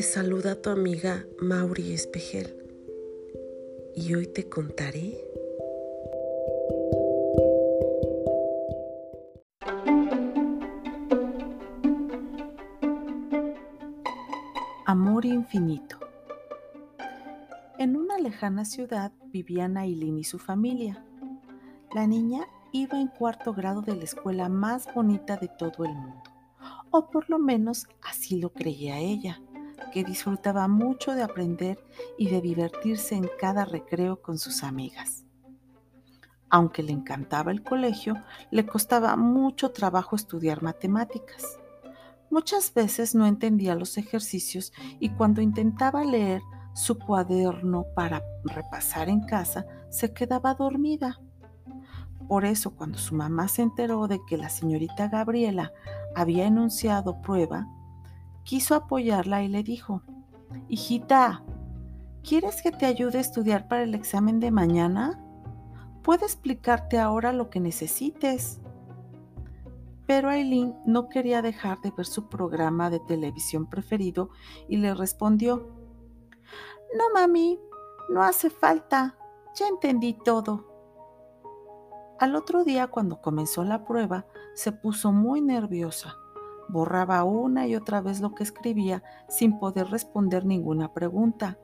Te saluda tu amiga Mauri Espejel y hoy te contaré Amor infinito. En una lejana ciudad vivían Aileen y su familia. La niña iba en cuarto grado de la escuela más bonita de todo el mundo, o por lo menos así lo creía ella, que disfrutaba mucho de aprender y de divertirse en cada recreo con sus amigas. Aunque le encantaba el colegio, le costaba mucho trabajo estudiar matemáticas. Muchas veces no entendía los ejercicios y cuando intentaba leer su cuaderno para repasar en casa, se quedaba dormida. Por eso, cuando su mamá se enteró de que la señorita Gabriela había enunciado prueba, quiso apoyarla y le dijo, Hijita, ¿quieres que te ayude a estudiar para el examen de mañana? Puedo explicarte ahora lo que necesites. Pero Aileen no quería dejar de ver su programa de televisión preferido y le respondió, No, mami, no hace falta, ya entendí todo. Al otro día, cuando comenzó la prueba, se puso muy nerviosa. Borraba una y otra vez lo que escribía sin poder responder ninguna pregunta,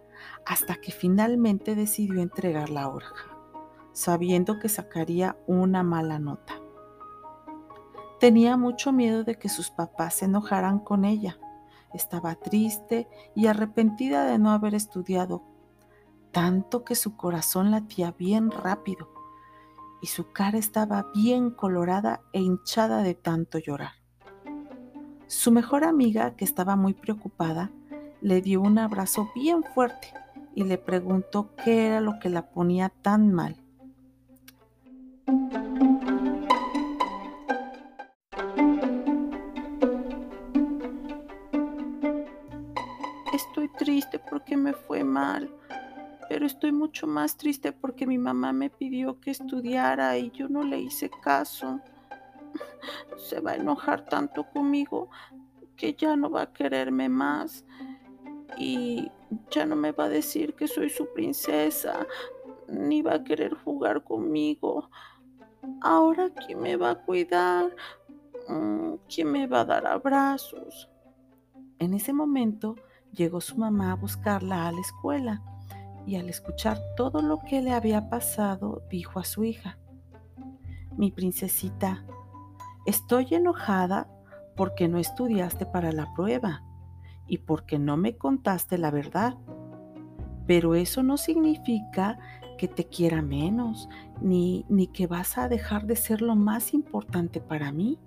hasta que finalmente decidió entregar la hoja, sabiendo que sacaría una mala nota. Tenía mucho miedo de que sus papás se enojaran con ella. Estaba triste y arrepentida de no haber estudiado, tanto que su corazón latía bien rápido y su cara estaba bien colorada e hinchada de tanto llorar. Su mejor amiga, que estaba muy preocupada, le dio un abrazo bien fuerte y le preguntó qué era lo que la ponía tan mal. Estoy triste porque me fue mal, pero estoy mucho más triste porque mi mamá me pidió que estudiara y yo no le hice caso. Se va a enojar tanto conmigo que ya no va a quererme más y ya no me va a decir que soy su princesa, ni va a querer jugar conmigo. Ahora, ¿quién me va a cuidar? Mm, ¿Quién me va a dar abrazos? En ese momento llegó su mamá a buscarla a la escuela y al escuchar todo lo que le había pasado, dijo a su hija, mi princesita, estoy enojada porque no estudiaste para la prueba y porque no me contaste la verdad. Pero eso no significa que te quiera menos, ni, ni que vas a dejar de ser lo más importante para mí.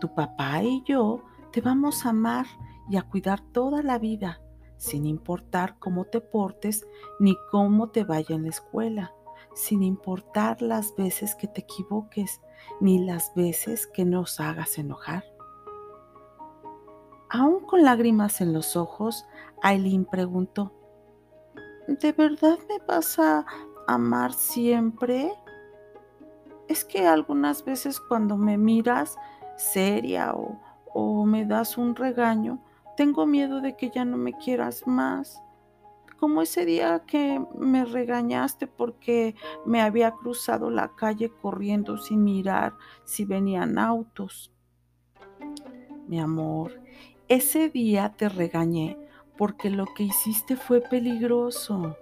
Tu papá y yo te vamos a amar y a cuidar toda la vida sin importar cómo te portes ni cómo te vaya en la escuela, sin importar las veces que te equivoques ni las veces que nos hagas enojar. Aún con lágrimas en los ojos, Aileen preguntó, ¿De verdad me vas a amar siempre? Es que algunas veces cuando me miras seria o, o me das un regaño, tengo miedo de que ya no me quieras más. Como ese día que me regañaste porque me había cruzado la calle corriendo sin mirar si venían autos. Mi amor, ese día te regañé porque lo que hiciste fue peligroso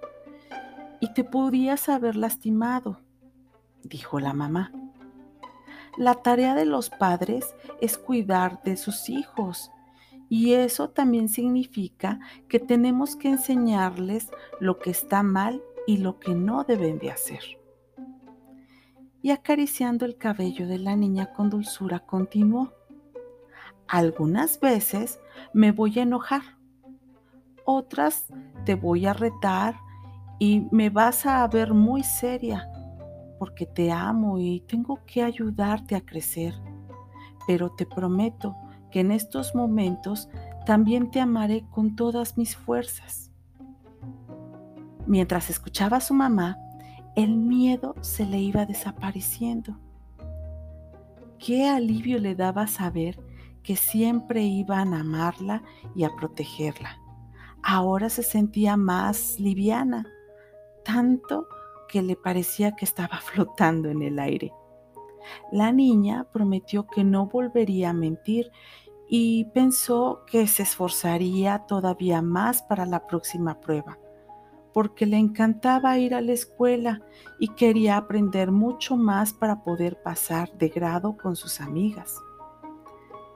y te podías haber lastimado, dijo la mamá. La tarea de los padres es cuidar de sus hijos y eso también significa que tenemos que enseñarles lo que está mal y lo que no deben de hacer. Y acariciando el cabello de la niña con dulzura continuó. Algunas veces me voy a enojar, otras te voy a retar y me vas a ver muy seria porque te amo y tengo que ayudarte a crecer. Pero te prometo que en estos momentos también te amaré con todas mis fuerzas. Mientras escuchaba a su mamá, el miedo se le iba desapareciendo. Qué alivio le daba saber que siempre iban a amarla y a protegerla. Ahora se sentía más liviana, tanto que le parecía que estaba flotando en el aire. La niña prometió que no volvería a mentir y pensó que se esforzaría todavía más para la próxima prueba, porque le encantaba ir a la escuela y quería aprender mucho más para poder pasar de grado con sus amigas.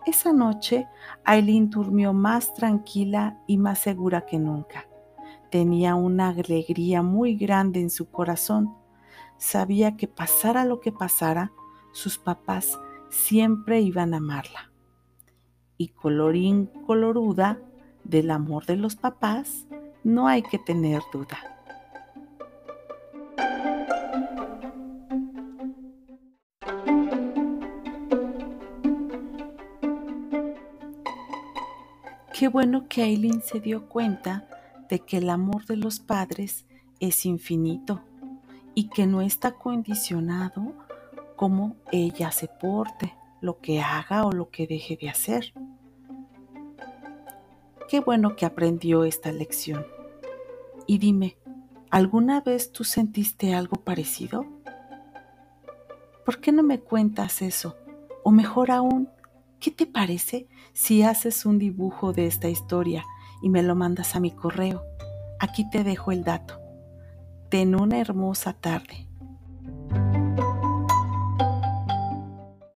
Esa noche, Aileen durmió más tranquila y más segura que nunca. Tenía una alegría muy grande en su corazón. Sabía que pasara lo que pasara, sus papás siempre iban a amarla. Y colorín coloruda, del amor de los papás, no hay que tener duda. Qué bueno que Aileen se dio cuenta de que el amor de los padres es infinito y que no está condicionado como ella se porte, lo que haga o lo que deje de hacer. Qué bueno que aprendió esta lección. Y dime, ¿alguna vez tú sentiste algo parecido? ¿Por qué no me cuentas eso? O mejor aún, ¿qué te parece si haces un dibujo de esta historia y me lo mandas a mi correo. Aquí te dejo el dato. Ten una hermosa tarde.